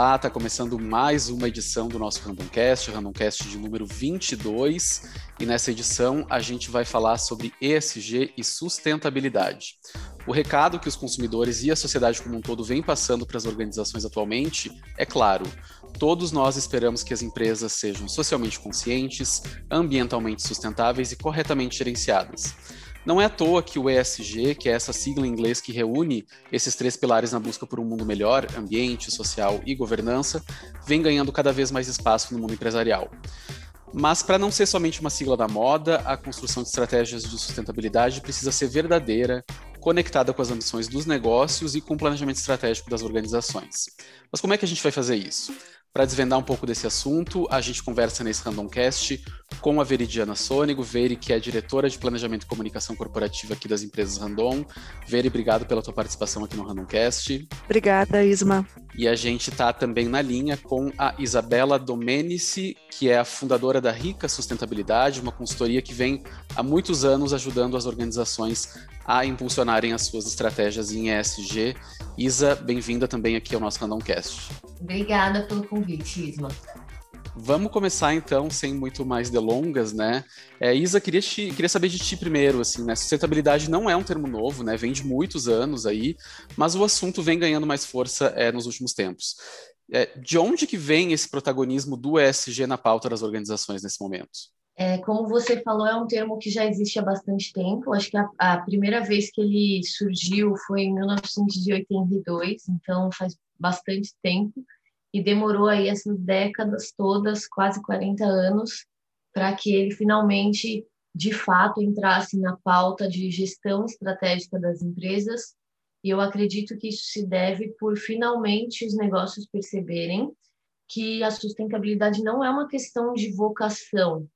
Olá, está começando mais uma edição do nosso Randomcast, o Randomcast de número 22, e nessa edição a gente vai falar sobre ESG e sustentabilidade. O recado que os consumidores e a sociedade como um todo vem passando para as organizações atualmente é claro: todos nós esperamos que as empresas sejam socialmente conscientes, ambientalmente sustentáveis e corretamente gerenciadas. Não é à toa que o ESG, que é essa sigla em inglês que reúne esses três pilares na busca por um mundo melhor, ambiente, social e governança, vem ganhando cada vez mais espaço no mundo empresarial. Mas para não ser somente uma sigla da moda, a construção de estratégias de sustentabilidade precisa ser verdadeira, conectada com as ambições dos negócios e com o planejamento estratégico das organizações. Mas como é que a gente vai fazer isso? Para desvendar um pouco desse assunto, a gente conversa nesse Randomcast com a Veridiana Sônego, Veri, que é diretora de Planejamento e Comunicação Corporativa aqui das empresas Random. Veri, obrigado pela tua participação aqui no Randomcast. Obrigada, Isma. E a gente está também na linha com a Isabela Domenici, que é a fundadora da Rica Sustentabilidade, uma consultoria que vem há muitos anos ajudando as organizações a impulsionarem as suas estratégias em ESG. Isa, bem-vinda também aqui ao nosso Randomcast. Obrigada pelo convite, Isma. Vamos começar então, sem muito mais delongas, né? É, Isa, queria, te, queria saber de ti primeiro, assim, né? Sustentabilidade não é um termo novo, né? Vem de muitos anos aí, mas o assunto vem ganhando mais força é, nos últimos tempos. É, de onde que vem esse protagonismo do ESG na pauta das organizações nesse momento? É, como você falou, é um termo que já existe há bastante tempo. Acho que a, a primeira vez que ele surgiu foi em 1982, então faz bastante tempo e demorou aí essas décadas todas, quase 40 anos, para que ele finalmente, de fato, entrasse na pauta de gestão estratégica das empresas. E eu acredito que isso se deve por finalmente os negócios perceberem que a sustentabilidade não é uma questão de vocação.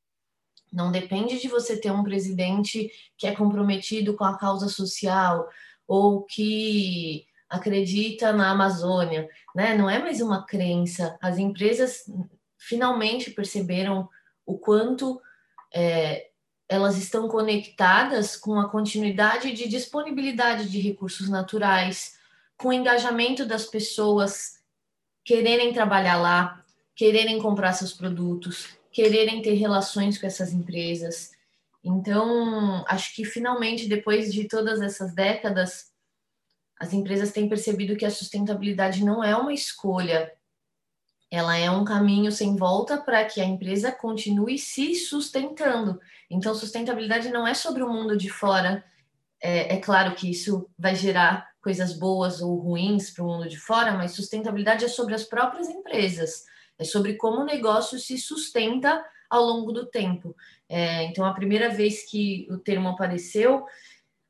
Não depende de você ter um presidente que é comprometido com a causa social ou que acredita na Amazônia, né? Não é mais uma crença. As empresas finalmente perceberam o quanto é, elas estão conectadas com a continuidade de disponibilidade de recursos naturais, com o engajamento das pessoas quererem trabalhar lá, quererem comprar seus produtos, quererem ter relações com essas empresas. Então, acho que finalmente, depois de todas essas décadas, as empresas têm percebido que a sustentabilidade não é uma escolha, ela é um caminho sem volta para que a empresa continue se sustentando. Então, sustentabilidade não é sobre o mundo de fora. É, é claro que isso vai gerar coisas boas ou ruins para o mundo de fora, mas sustentabilidade é sobre as próprias empresas, é sobre como o negócio se sustenta ao longo do tempo. É, então, a primeira vez que o termo apareceu,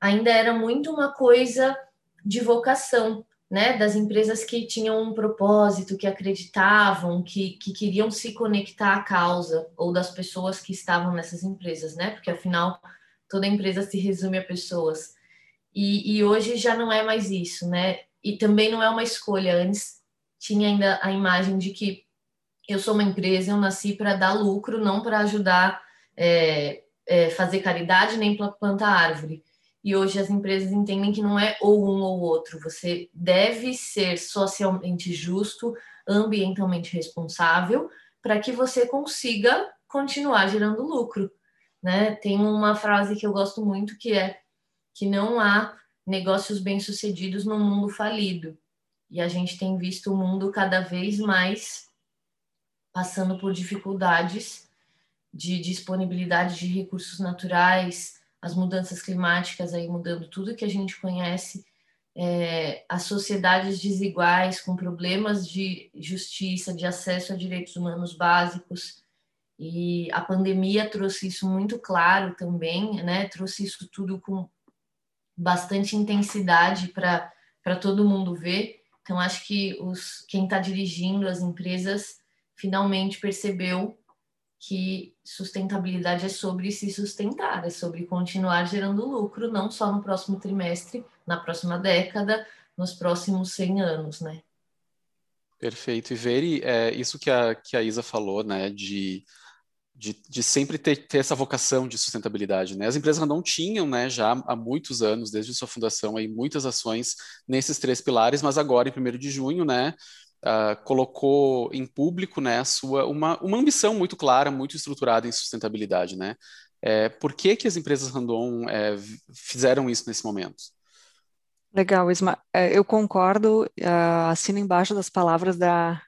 ainda era muito uma coisa de vocação, né, das empresas que tinham um propósito, que acreditavam, que, que queriam se conectar à causa, ou das pessoas que estavam nessas empresas, né, porque afinal toda empresa se resume a pessoas. E, e hoje já não é mais isso, né, e também não é uma escolha. Antes tinha ainda a imagem de que eu sou uma empresa, eu nasci para dar lucro, não para ajudar, é, é, fazer caridade, nem plantar árvore. E hoje as empresas entendem que não é ou um ou outro. Você deve ser socialmente justo, ambientalmente responsável, para que você consiga continuar gerando lucro. Né? Tem uma frase que eu gosto muito que é que não há negócios bem-sucedidos no mundo falido. E a gente tem visto o mundo cada vez mais passando por dificuldades de disponibilidade de recursos naturais, as mudanças climáticas aí mudando tudo que a gente conhece, é, as sociedades desiguais com problemas de justiça, de acesso a direitos humanos básicos, e a pandemia trouxe isso muito claro também, né? Trouxe isso tudo com bastante intensidade para todo mundo ver. Então, acho que os, quem está dirigindo as empresas finalmente percebeu que sustentabilidade é sobre se sustentar, é sobre continuar gerando lucro, não só no próximo trimestre, na próxima década, nos próximos 100 anos, né? Perfeito. E Veri, é, isso que a, que a Isa falou, né, de, de, de sempre ter, ter, essa vocação de sustentabilidade, né? As empresas não tinham, né, já há muitos anos, desde sua fundação, aí, muitas ações nesses três pilares, mas agora, em 1 de junho, né, uh, colocou em público né, a sua, uma, uma ambição muito clara, muito estruturada em sustentabilidade. Né? É, por que, que as empresas Randon é, fizeram isso nesse momento? Legal, Isma. É, eu concordo, uh, assino embaixo das palavras da,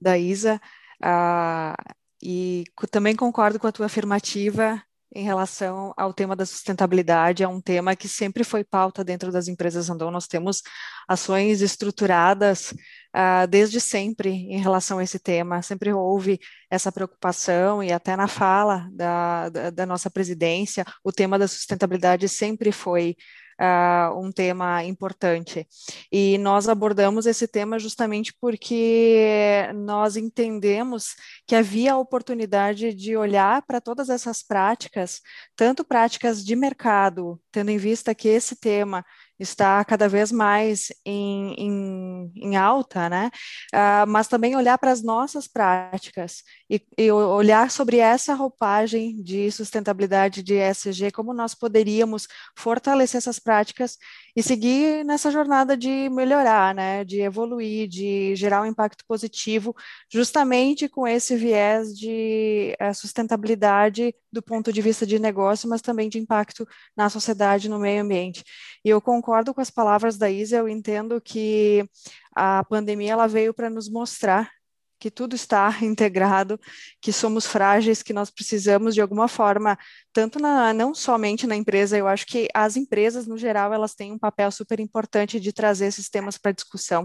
da Isa, uh, e também concordo com a tua afirmativa em relação ao tema da sustentabilidade, é um tema que sempre foi pauta dentro das empresas Randon. Nós temos ações estruturadas uh, desde sempre em relação a esse tema, sempre houve essa preocupação e até na fala da, da, da nossa presidência, o tema da sustentabilidade sempre foi uh, um tema importante. E nós abordamos esse tema justamente porque nós entendemos que havia a oportunidade de olhar para todas essas práticas, tanto práticas de mercado, tendo em vista que esse tema está cada vez mais em, em, em alta, né? Uh, mas também olhar para as nossas práticas e, e, olhar sobre essa roupagem de sustentabilidade de ESG, como nós poderíamos fortalecer essas práticas e seguir nessa jornada de melhorar, né? De evoluir, de gerar um impacto positivo, justamente com esse viés de uh, sustentabilidade do ponto de vista de negócio, mas também de impacto na sociedade, no meio ambiente. E eu concordo com as palavras da Isa, eu entendo que a pandemia ela veio para nos mostrar que tudo está integrado, que somos frágeis, que nós precisamos de alguma forma, tanto na, não somente na empresa, eu acho que as empresas no geral elas têm um papel super importante de trazer esses temas para discussão.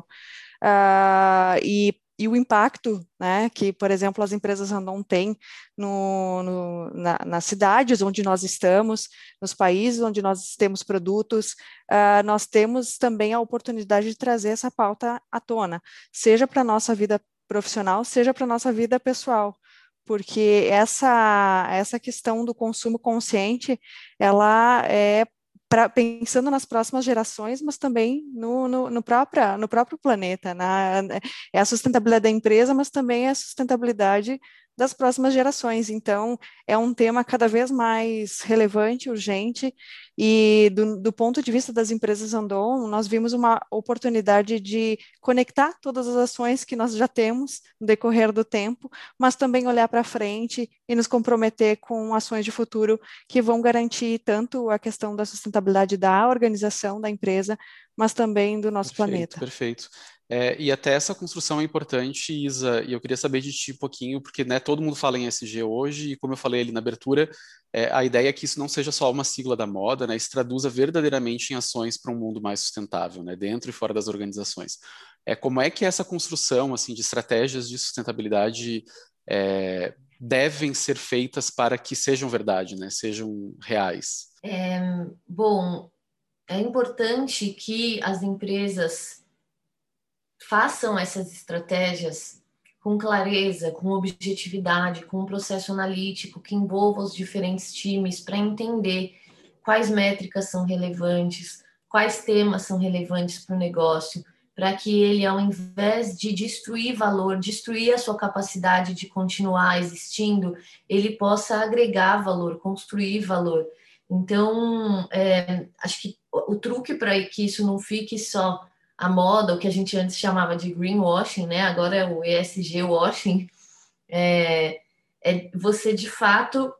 Uh, e e o impacto né, que, por exemplo, as empresas Randon têm no, no, na, nas cidades onde nós estamos, nos países onde nós temos produtos, uh, nós temos também a oportunidade de trazer essa pauta à tona, seja para a nossa vida profissional, seja para a nossa vida pessoal porque essa essa questão do consumo consciente ela é pra, pensando nas próximas gerações, mas também no, no, no, própria, no próprio planeta. Na, é a sustentabilidade da empresa, mas também é a sustentabilidade das próximas gerações. Então, é um tema cada vez mais relevante, urgente, e do, do, ponto de vista das empresas Andon, nós vimos uma oportunidade de conectar todas as ações que nós já temos no decorrer do tempo, mas também olhar para frente e nos comprometer com ações de futuro que vão garantir tanto a questão da sustentabilidade da organização, da empresa, mas também do nosso perfeito, planeta. Perfeito. É, e até essa construção é importante, Isa, e eu queria saber de ti um pouquinho, porque né, todo mundo fala em SG hoje, e como eu falei ali na abertura, é, a ideia é que isso não seja só uma sigla da moda, né, se traduza verdadeiramente em ações para um mundo mais sustentável, né, dentro e fora das organizações. É, como é que essa construção assim, de estratégias de sustentabilidade é, devem ser feitas para que sejam verdade, né, sejam reais? É, bom, é importante que as empresas façam essas estratégias com clareza, com objetividade, com um processo analítico que envolva os diferentes times para entender quais métricas são relevantes, quais temas são relevantes para o negócio, para que ele, ao invés de destruir valor, destruir a sua capacidade de continuar existindo, ele possa agregar valor, construir valor. Então, é, acho que o truque para que isso não fique só a moda, o que a gente antes chamava de greenwashing, né? Agora é o ESG washing, é, é você de fato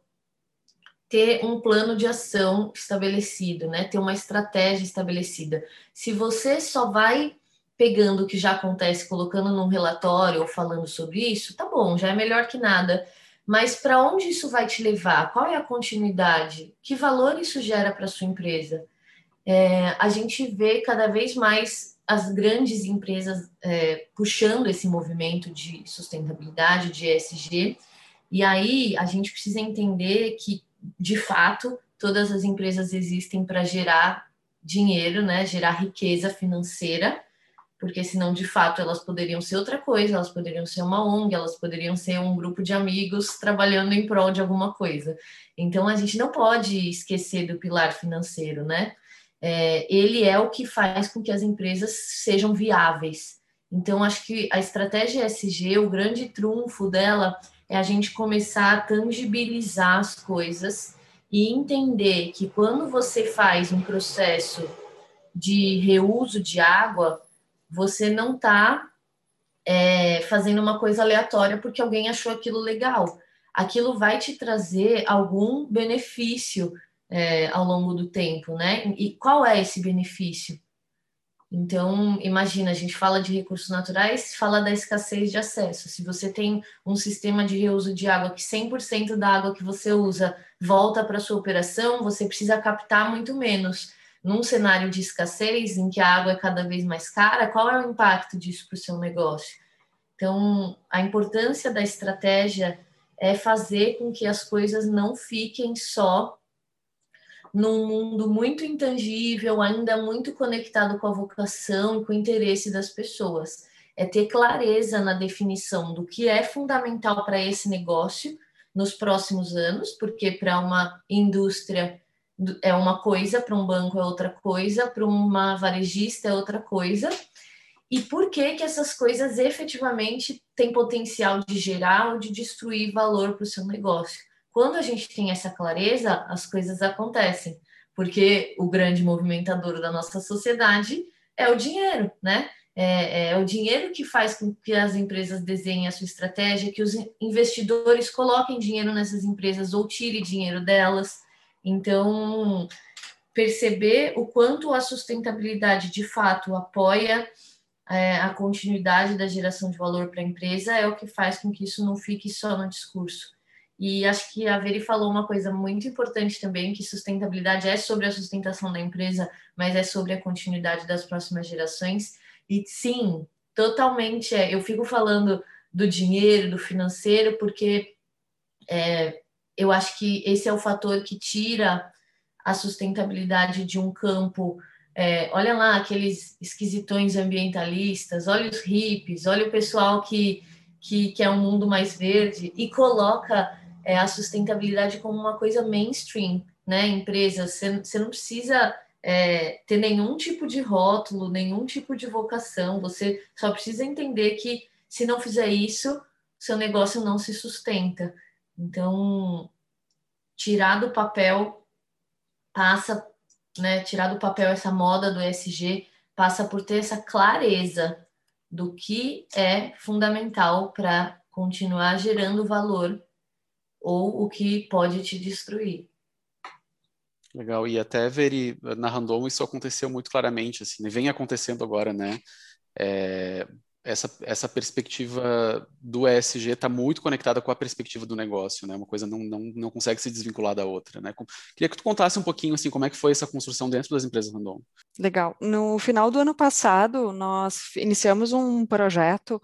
ter um plano de ação estabelecido, né? Ter uma estratégia estabelecida. Se você só vai pegando o que já acontece, colocando num relatório ou falando sobre isso, tá bom, já é melhor que nada. Mas para onde isso vai te levar? Qual é a continuidade? Que valor isso gera para sua empresa? É, a gente vê cada vez mais as grandes empresas é, puxando esse movimento de sustentabilidade, de ESG, e aí a gente precisa entender que, de fato, todas as empresas existem para gerar dinheiro, né, gerar riqueza financeira, porque senão, de fato, elas poderiam ser outra coisa, elas poderiam ser uma ONG, elas poderiam ser um grupo de amigos trabalhando em prol de alguma coisa. Então, a gente não pode esquecer do pilar financeiro, né? É, ele é o que faz com que as empresas sejam viáveis. Então, acho que a estratégia SG, o grande trunfo dela é a gente começar a tangibilizar as coisas e entender que quando você faz um processo de reuso de água, você não está é, fazendo uma coisa aleatória porque alguém achou aquilo legal. Aquilo vai te trazer algum benefício é, ao longo do tempo, né? E qual é esse benefício? Então, imagina, a gente fala de recursos naturais, fala da escassez de acesso. Se você tem um sistema de reuso de água que 100% da água que você usa volta para sua operação, você precisa captar muito menos. Num cenário de escassez, em que a água é cada vez mais cara, qual é o impacto disso para o seu negócio? Então, a importância da estratégia é fazer com que as coisas não fiquem só num mundo muito intangível, ainda muito conectado com a vocação e com o interesse das pessoas. É ter clareza na definição do que é fundamental para esse negócio nos próximos anos, porque para uma indústria é uma coisa, para um banco é outra coisa, para uma varejista é outra coisa. E por que que essas coisas efetivamente têm potencial de gerar ou de destruir valor para o seu negócio? Quando a gente tem essa clareza, as coisas acontecem, porque o grande movimentador da nossa sociedade é o dinheiro, né? É, é, o dinheiro que faz com que as empresas desenhem a sua estratégia, que os investidores coloquem dinheiro nessas empresas ou tirem dinheiro delas. Então, perceber o quanto a sustentabilidade de fato apoia é, a continuidade da geração de valor para a empresa é o que faz com que isso não fique só no discurso. E acho que a Veri falou uma coisa muito importante também, que sustentabilidade é sobre a sustentação da empresa, mas é sobre a continuidade das próximas gerações. E sim, totalmente é. Eu fico falando do dinheiro, do financeiro, porque é, eu acho que esse é o fator que tira a sustentabilidade de um campo. É, olha lá aqueles esquisitões ambientalistas, olha os hippies, olha o pessoal que, que quer um mundo mais verde e coloca é, a sustentabilidade como uma coisa mainstream, né? Empresas, você não precisa é, ter nenhum tipo de rótulo, nenhum tipo de vocação, você só precisa entender que se não fizer isso, seu negócio não se sustenta. Então, tirar do papel passa, né? Tirar do papel essa moda do ESG passa por ter essa clareza do que é fundamental para continuar gerando valor ou o que pode te destruir. Legal, e até ver na Random isso aconteceu muito claramente, assim, vem acontecendo agora, né? É, essa, essa perspectiva do ESG está muito conectada com a perspectiva do negócio, né? Uma coisa não, não, não consegue se desvincular da outra, né? Queria que tu contasse um pouquinho, assim, como é que foi essa construção dentro das empresas Randon. Legal. No final do ano passado, nós iniciamos um projeto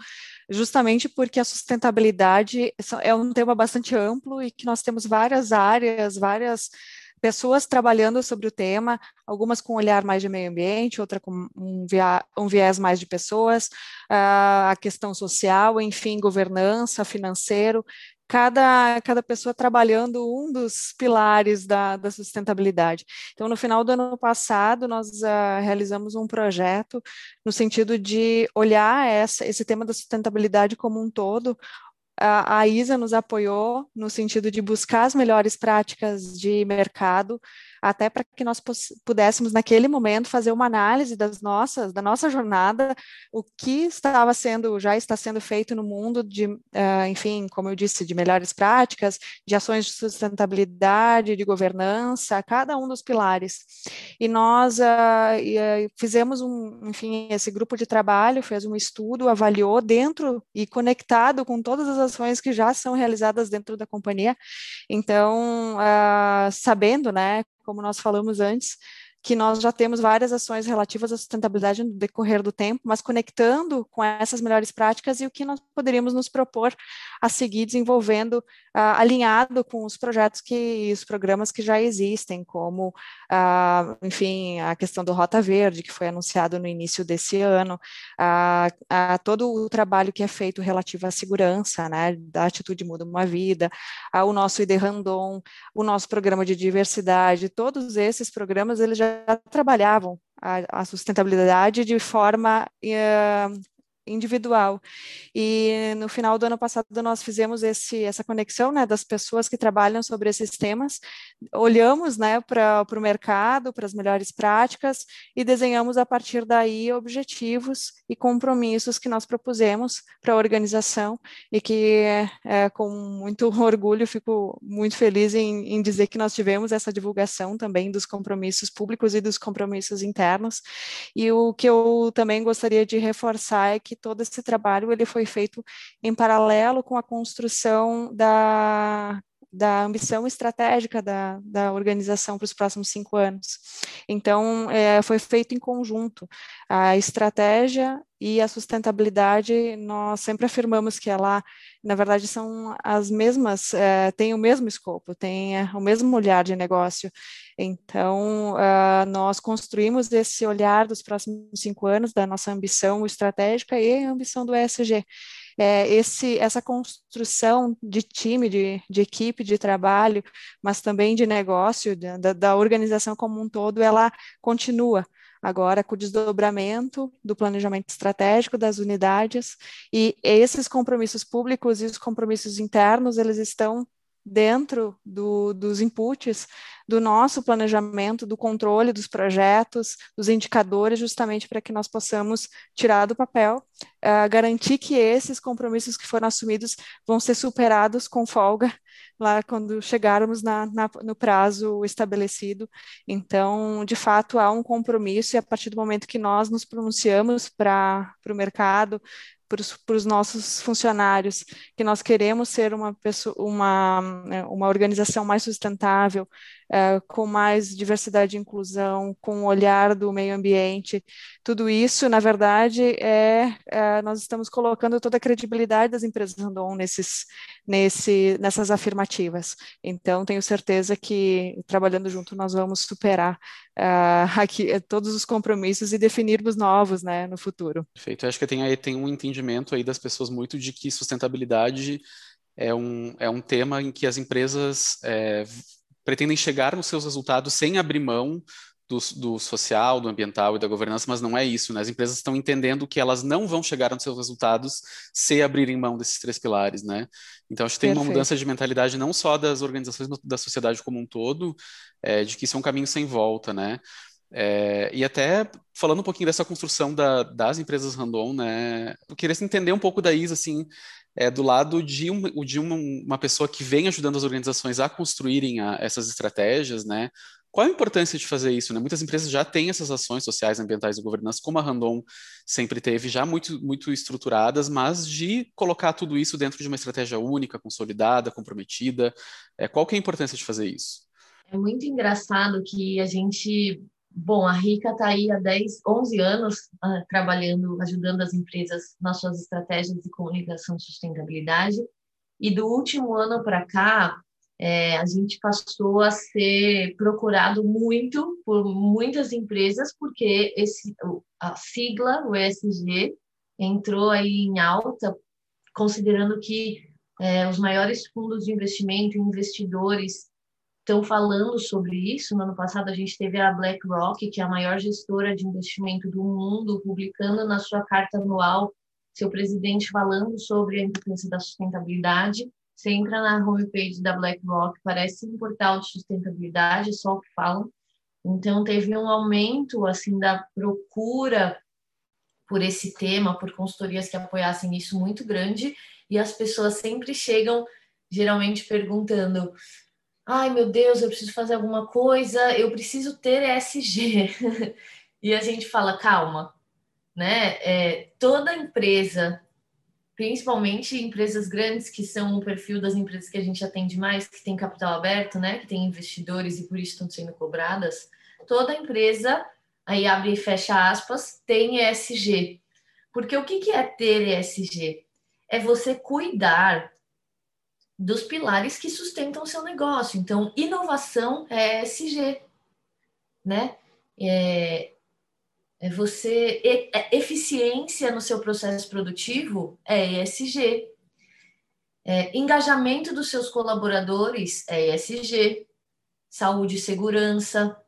justamente porque a sustentabilidade é um tema bastante amplo e que nós temos várias áreas, várias pessoas trabalhando sobre o tema, algumas com um olhar mais de meio ambiente, outra com um, um viés mais de pessoas, uh, a questão social, enfim, governança, financeiro cada, cada pessoa trabalhando um dos pilares da, da sustentabilidade. Então, no final do ano passado, nós uh, realizamos um projeto no sentido de olhar essa, esse tema da sustentabilidade como um todo, a, ISA nos apoiou no sentido de buscar as melhores práticas de mercado, até para que nós pudéssemos, naquele momento, fazer uma análise das nossas, da nossa jornada, o que estava sendo, já está sendo feito no mundo de, uh, enfim, como eu disse, de melhores práticas, de ações de sustentabilidade, de governança, cada um dos pilares. E nós uh, fizemos um, enfim, esse grupo de trabalho fez um estudo, avaliou dentro e conectado com todas as ações que já são realizadas dentro da companhia. Então, uh, sabendo, né, como nós falamos antes, que nós já temos várias ações relativas à sustentabilidade no decorrer do tempo, mas conectando com essas melhores práticas e o que nós poderíamos nos propor a seguir desenvolvendo, uh, alinhado com os projetos que, os programas que já existem, como, uh, enfim, a questão do Rota Verde, que foi anunciado no início desse ano, uh, todo o trabalho que é feito relativo à segurança, né, da Atitude Muda Uma Vida, o nosso ID Randon, o nosso programa de diversidade, todos esses programas, eles já trabalhavam a, a sustentabilidade de forma uh, individual. E no final do ano passado nós fizemos esse, essa conexão né, das pessoas que trabalham sobre esses temas, olhamos né, para o mercado, para as melhores práticas e desenhamos a partir daí objetivos e compromissos que nós propusemos para a organização e que é, com muito orgulho fico muito feliz em, em dizer que nós tivemos essa divulgação também dos compromissos públicos e dos compromissos internos. E o que eu também gostaria de reforçar é que que todo esse trabalho ele foi feito em paralelo com a construção da, da ambição estratégica da, da organização para os próximos cinco anos. Então, é, foi feito em conjunto. A estratégia e a sustentabilidade, nós sempre afirmamos que ela, na verdade, são as mesmas, é, têm o mesmo escopo, têm é, o mesmo olhar de negócio. Então, uh, nós construímos esse olhar dos próximos cinco anos, da nossa ambição estratégica e a ambição do ESG é, esse, essa construção de time, de, de, equipe, de trabalho, mas também de negócio, da, da organização como um todo, ela continua agora com o desdobramento do planejamento estratégico das unidades. E esses compromissos públicos e os compromissos internos, eles estão dentro do, dos inputs do nosso planejamento, do controle dos projetos, dos indicadores, justamente para que nós possamos tirar do papel, uh, garantir que esses compromissos que foram assumidos vão ser superados com folga lá quando chegarmos na, na, no prazo estabelecido. Então, de fato, há um compromisso e a partir do momento que nós nos pronunciamos para o mercado, para os nossos funcionários, que nós queremos ser uma, pessoa, uma, né, uma organização mais sustentável, é, com mais diversidade e inclusão, com o olhar do meio ambiente. Tudo isso, na verdade, é, é nós estamos colocando toda a credibilidade das empresas Randon nesses, nesse, nessas afirmativas. Então, tenho certeza que, trabalhando junto, nós vamos superar uh, aqui todos os compromissos e definirmos novos né, no futuro. Perfeito. Eu acho que tem, aí, tem um entendimento aí das pessoas muito de que sustentabilidade é um, é um tema em que as empresas é, pretendem chegar nos seus resultados sem abrir mão do, do, social, do ambiental e da governança, mas não é isso, né? As empresas estão entendendo que elas não vão chegar nos seus resultados se abrirem mão desses três pilares, né? Então, acho que tem Perfeito. uma mudança de mentalidade não só das organizações, mas da sociedade como um todo, é, de que isso é um caminho sem volta, né? É, e até falando um pouquinho dessa construção da, das empresas random, né? Eu queria entender um pouco da Isa, assim, é, do lado de, um, de uma, uma, pessoa que vem ajudando as organizações a construírem a, essas estratégias, né? Qual a importância de fazer isso? Né? Muitas empresas já têm essas ações sociais, ambientais e governança, como a Randon sempre teve, já muito, muito estruturadas, mas de colocar tudo isso dentro de uma estratégia única, consolidada, comprometida. É, qual que é a importância de fazer isso? É muito engraçado que a gente Bom, a Rica está aí há 10, 11 anos uh, trabalhando, ajudando as empresas nas suas estratégias de comunicação e sustentabilidade. E do último ano para cá, é, a gente passou a ser procurado muito por muitas empresas, porque esse, a sigla, o ESG, entrou aí em alta, considerando que é, os maiores fundos de investimento, investidores estão falando sobre isso. No ano passado, a gente teve a BlackRock, que é a maior gestora de investimento do mundo, publicando na sua carta anual seu presidente falando sobre a importância da sustentabilidade. Você entra na homepage da BlackRock, parece um portal de sustentabilidade, só o que falam. Então, teve um aumento assim da procura por esse tema, por consultorias que apoiassem isso muito grande, e as pessoas sempre chegam, geralmente, perguntando: ai meu Deus, eu preciso fazer alguma coisa, eu preciso ter ESG. e a gente fala, calma, né? É, toda empresa, principalmente empresas grandes, que são o perfil das empresas que a gente atende mais, que tem capital aberto, né? Que tem investidores e por isso estão sendo cobradas, toda empresa, aí abre e fecha aspas, tem ESG. Porque o que é ter ESG? É você cuidar dos pilares que sustentam o seu negócio. Então, inovação é ESG, né? É, é você é, eficiência no seu processo produtivo é ESG. É, engajamento dos seus colaboradores é ESG. Saúde e segurança.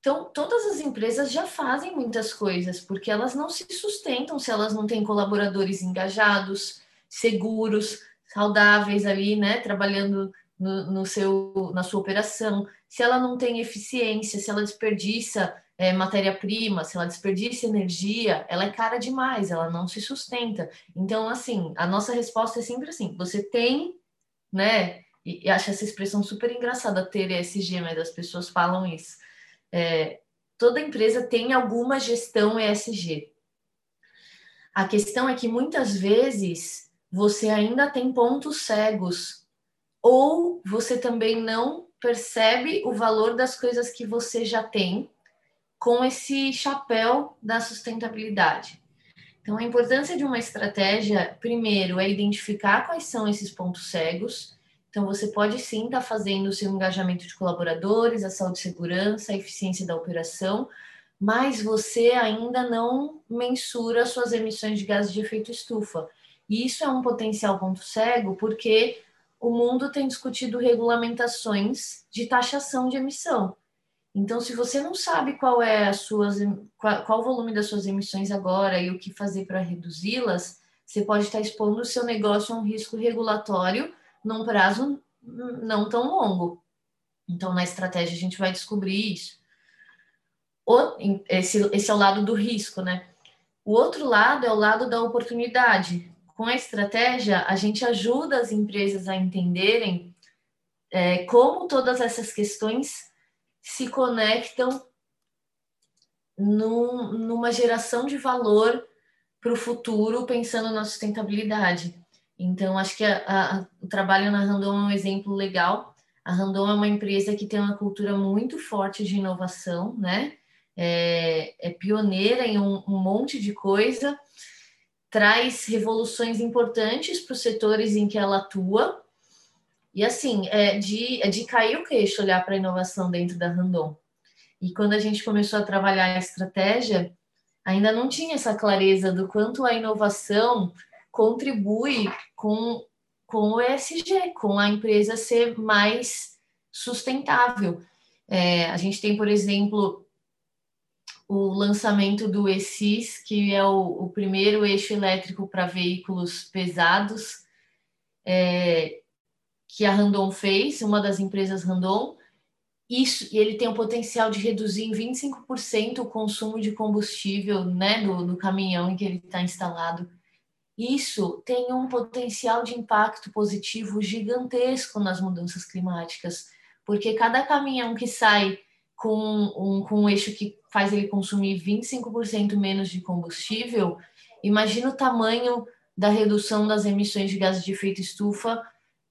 Então, todas as empresas já fazem muitas coisas, porque elas não se sustentam se elas não têm colaboradores engajados, seguros, saudáveis ali, né, trabalhando no, no seu, na sua operação, se ela não tem eficiência, se ela desperdiça é, matéria-prima, se ela desperdiça energia, ela é cara demais, ela não se sustenta. Então, assim, a nossa resposta é sempre assim: você tem, né? E, e acho essa expressão super engraçada, ter ESG, mas as pessoas falam isso. É, toda empresa tem alguma gestão ESG. A questão é que muitas vezes você ainda tem pontos cegos, ou você também não percebe o valor das coisas que você já tem com esse chapéu da sustentabilidade. Então, a importância de uma estratégia, primeiro, é identificar quais são esses pontos cegos. Então, você pode sim estar fazendo o seu engajamento de colaboradores, a saúde e segurança, a eficiência da operação, mas você ainda não mensura suas emissões de gases de efeito estufa. E isso é um potencial ponto cego, porque o mundo tem discutido regulamentações de taxação de emissão. Então, se você não sabe qual é as suas, qual, qual o volume das suas emissões agora e o que fazer para reduzi-las, você pode estar expondo o seu negócio a um risco regulatório num prazo não tão longo. Então, na estratégia, a gente vai descobrir isso. O, esse, esse é o lado do risco, né? O outro lado é o lado da oportunidade. Com a estratégia, a gente ajuda as empresas a entenderem é, como todas essas questões se conectam num, numa geração de valor para o futuro, pensando na sustentabilidade. Então, acho que a, a, o trabalho na Randon é um exemplo legal. A Randon é uma empresa que tem uma cultura muito forte de inovação, né? É, é pioneira em um, um monte de coisa, traz revoluções importantes para os setores em que ela atua, e assim, é de, é de cair o queixo olhar para a inovação dentro da Randon. E quando a gente começou a trabalhar a estratégia, ainda não tinha essa clareza do quanto a inovação contribui com, com o ESG, com a empresa ser mais sustentável. É, a gente tem, por exemplo, o lançamento do ESIS, que é o, o primeiro eixo elétrico para veículos pesados. É, que a Randon fez, uma das empresas Randon, isso, e ele tem o potencial de reduzir em 25% o consumo de combustível né, do, do caminhão em que ele está instalado. Isso tem um potencial de impacto positivo gigantesco nas mudanças climáticas, porque cada caminhão que sai com um, com um eixo que faz ele consumir 25% menos de combustível, imagina o tamanho da redução das emissões de gases de efeito estufa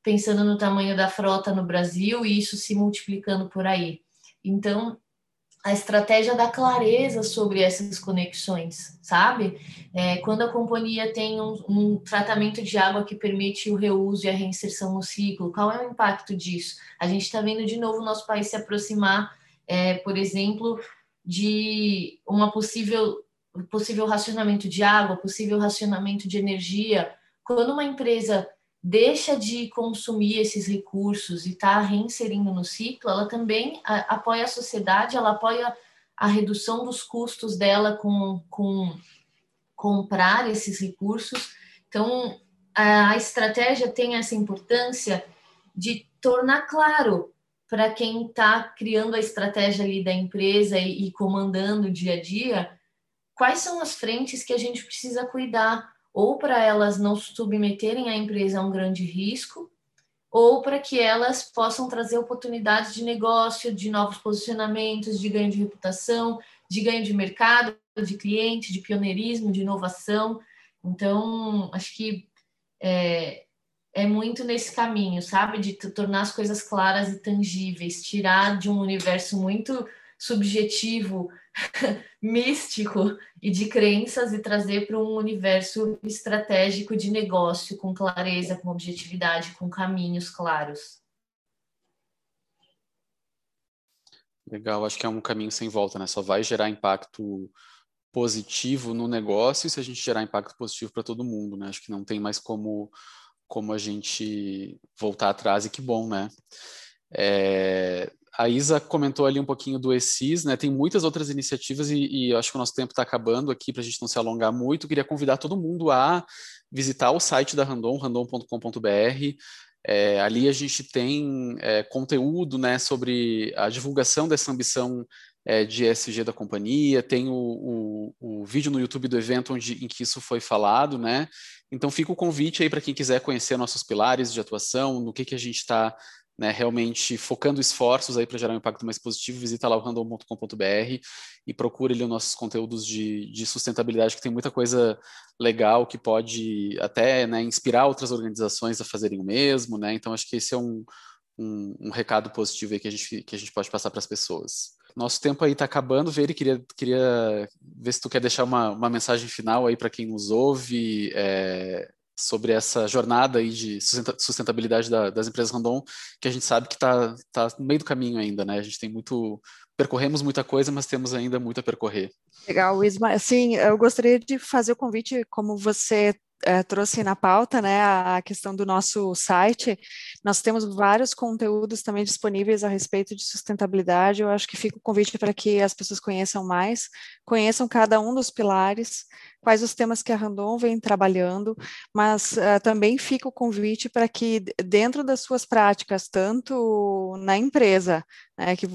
pensando no tamanho da frota no Brasil e isso se multiplicando por aí. Então, a estratégia dá clareza sobre essas conexões, sabe? É, quando a companhia tem um, um, tratamento de água que permite o reuso e a reinserção no ciclo, qual é o impacto disso? A gente está vendo de novo o nosso país se aproximar, é, por exemplo, de uma possível possível racionamento de água, possível racionamento de energia. Quando uma empresa deixa de consumir esses recursos e está reinserindo no ciclo, ela também apoia a sociedade, ela apoia a redução dos custos dela com, com comprar esses recursos. Então, a estratégia tem essa importância de tornar claro para quem está criando a estratégia ali da empresa e, e comandando o dia a dia, quais são as frentes que a gente precisa cuidar ou para elas não submeterem a empresa a um grande risco, ou para que elas possam trazer oportunidades de negócio, de novos posicionamentos, de ganho de reputação, de ganho de mercado, de cliente, de pioneirismo, de inovação. Então, acho que é, é muito nesse caminho, sabe? De tornar as coisas claras e tangíveis, tirar de um universo muito subjetivo místico e de crenças e trazer para um universo estratégico de negócio com clareza, com objetividade, com caminhos claros. Legal, acho que é um caminho sem volta, né? Só vai gerar impacto positivo no negócio se a gente gerar impacto positivo para todo mundo, né? Acho que não tem mais como como a gente voltar atrás e que bom, né? É, a Isa comentou ali um pouquinho do ESIS, né? Tem muitas outras iniciativas e, e acho que o nosso tempo está acabando aqui para a gente não se alongar muito. Queria convidar todo mundo a visitar o site da Randon, randon.com.br. É, ali a gente tem é, conteúdo né, sobre a divulgação dessa ambição é, de ESG da companhia, tem o, o, o, vídeo no YouTube do evento onde, em que isso foi falado, né? Então fica o convite aí para quem quiser conhecer nossos pilares de atuação, no que, que a gente está né, realmente focando esforços aí para gerar um impacto mais positivo, visita lá o random.com.br e procure ali os nossos conteúdos de, de, sustentabilidade, que tem muita coisa legal que pode até né, inspirar outras organizações a fazerem o mesmo, né? Então acho que esse é um, um, um recado positivo que a gente, que a gente pode passar para as pessoas. Nosso tempo aí está acabando, Veri, queria, queria ver se tu quer deixar uma, uma mensagem final aí para quem nos ouve, é, sobre essa jornada aí de sustentabilidade da, das empresas random, que a gente sabe que está tá no meio do caminho ainda, né? A gente tem muito, percorremos muita coisa, mas temos ainda muito a percorrer. Legal, Isma. Sim, eu gostaria de fazer o convite, como você é, trouxe na pauta, né, a questão do nosso site. Nós temos vários conteúdos também disponíveis a respeito de sustentabilidade. Eu acho que fica o convite para que as pessoas conheçam mais, conheçam cada um dos pilares, quais os temas que a Randon vem trabalhando, mas uh, também fica o convite para que, dentro das suas práticas, tanto na empresa, né, que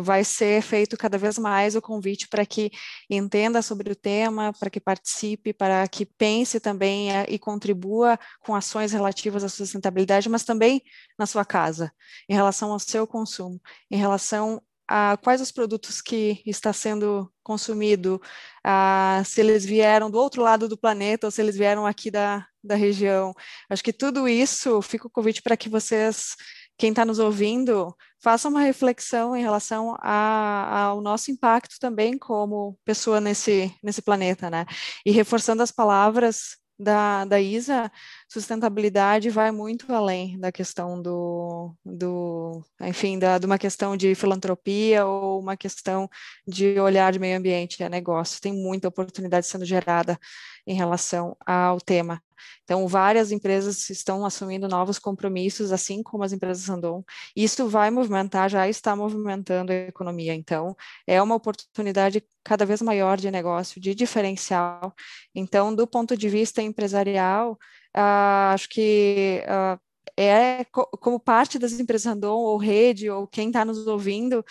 vai ser feito cada vez mais o convite para que entenda sobre o tema, para que participe, para que pense também uh, e contribua com ações relativas à sustentabilidade, mas também na sua casa, em relação ao seu consumo, em relação a quais os produtos que está sendo consumido, a, se eles vieram do outro lado do planeta ou se eles vieram aqui da, da região. Acho que tudo isso fica o convite para que vocês, quem está nos ouvindo, façam uma reflexão em relação a, ao nosso impacto também como pessoa nesse, nesse planeta, né? E reforçando as palavras da, da ISA, sustentabilidade vai muito além da questão do, do enfim, da, de uma questão de filantropia ou uma questão de olhar de meio ambiente, é negócio. Tem muita oportunidade sendo gerada em relação ao tema. Então, várias empresas estão assumindo novos compromissos, assim como as empresas Randon. Isso vai movimentar, já está movimentando a economia. Então, é uma oportunidade cada vez maior de negócio, de diferencial. Então, do ponto de vista empresarial, uh, acho que uh, é como parte das empresas Randon ou rede ou quem está nos ouvindo,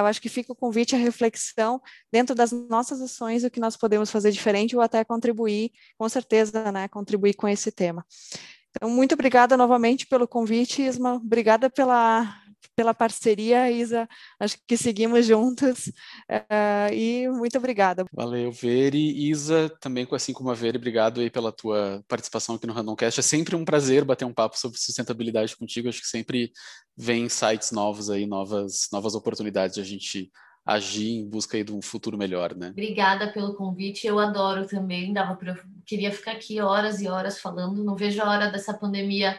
eu acho que fica o convite à reflexão dentro das nossas ações o que nós podemos fazer diferente ou até contribuir, com certeza, né, contribuir com esse tema. Então, muito obrigada novamente pelo convite, Isma. Obrigada pela, pela parceria, Isa. Acho que seguimos juntos uh, e muito obrigada. Valeu, Veri. Isa, também assim como a Veri, obrigado aí pela tua participação aqui no Randomcast. É sempre um prazer bater um papo sobre sustentabilidade contigo. Acho que sempre vem insights novos aí, novas, novas oportunidades de a gente agir em busca aí de um futuro melhor, né? Obrigada pelo convite. Eu adoro também. Dava pra... queria ficar aqui horas e horas falando. Não vejo a hora dessa pandemia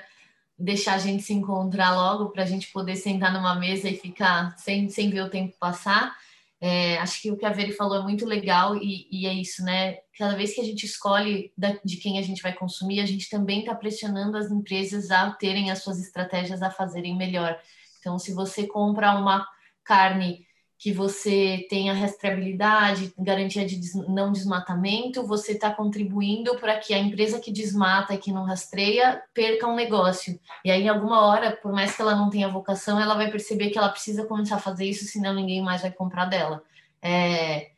deixar a gente se encontrar logo para a gente poder sentar numa mesa e ficar sem, sem ver o tempo passar. É, acho que o que a Veri falou é muito legal e, e, é isso, né? Cada vez que a gente escolhe da, de quem a gente vai consumir, a gente também está pressionando as empresas a terem as suas estratégias a fazerem melhor. Então, se você compra uma carne que você tenha rastreabilidade, garantia de não desmatamento, você está contribuindo para que a empresa que desmata e que não rastreia perca um negócio. E aí, em alguma hora, por mais que ela não tenha vocação, ela vai perceber que ela precisa começar a fazer isso, senão ninguém mais vai comprar dela. É,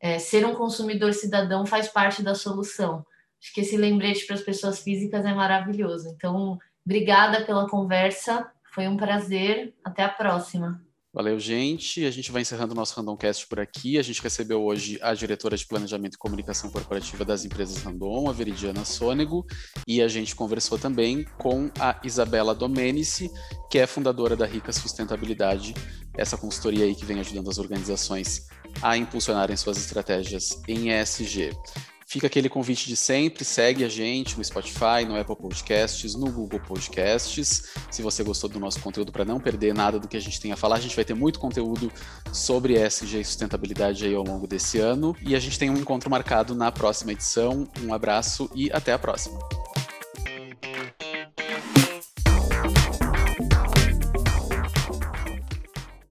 é, ser um consumidor cidadão faz parte da solução. Acho que esse lembrete para as pessoas físicas é maravilhoso. Então, obrigada pela conversa, foi um prazer. Até a próxima. Valeu, gente. A gente vai encerrando o nosso Randomcast por aqui. A gente recebeu hoje a diretora de Planejamento e Comunicação Corporativa das empresas Randon, a Veridiana Sônego, e a gente conversou também com a Isabela Domenici, que é fundadora da Rica Sustentabilidade, essa consultoria aí que vem ajudando as organizações a impulsionarem suas estratégias em ESG. Fica aquele convite de sempre, segue a gente no Spotify, no Apple Podcasts, no Google Podcasts. Se você gostou do nosso conteúdo para não perder nada do que a gente tem a falar, a gente vai ter muito conteúdo sobre ESG e sustentabilidade aí ao longo desse ano. E a gente tem um encontro marcado na próxima edição. Um abraço e até a próxima.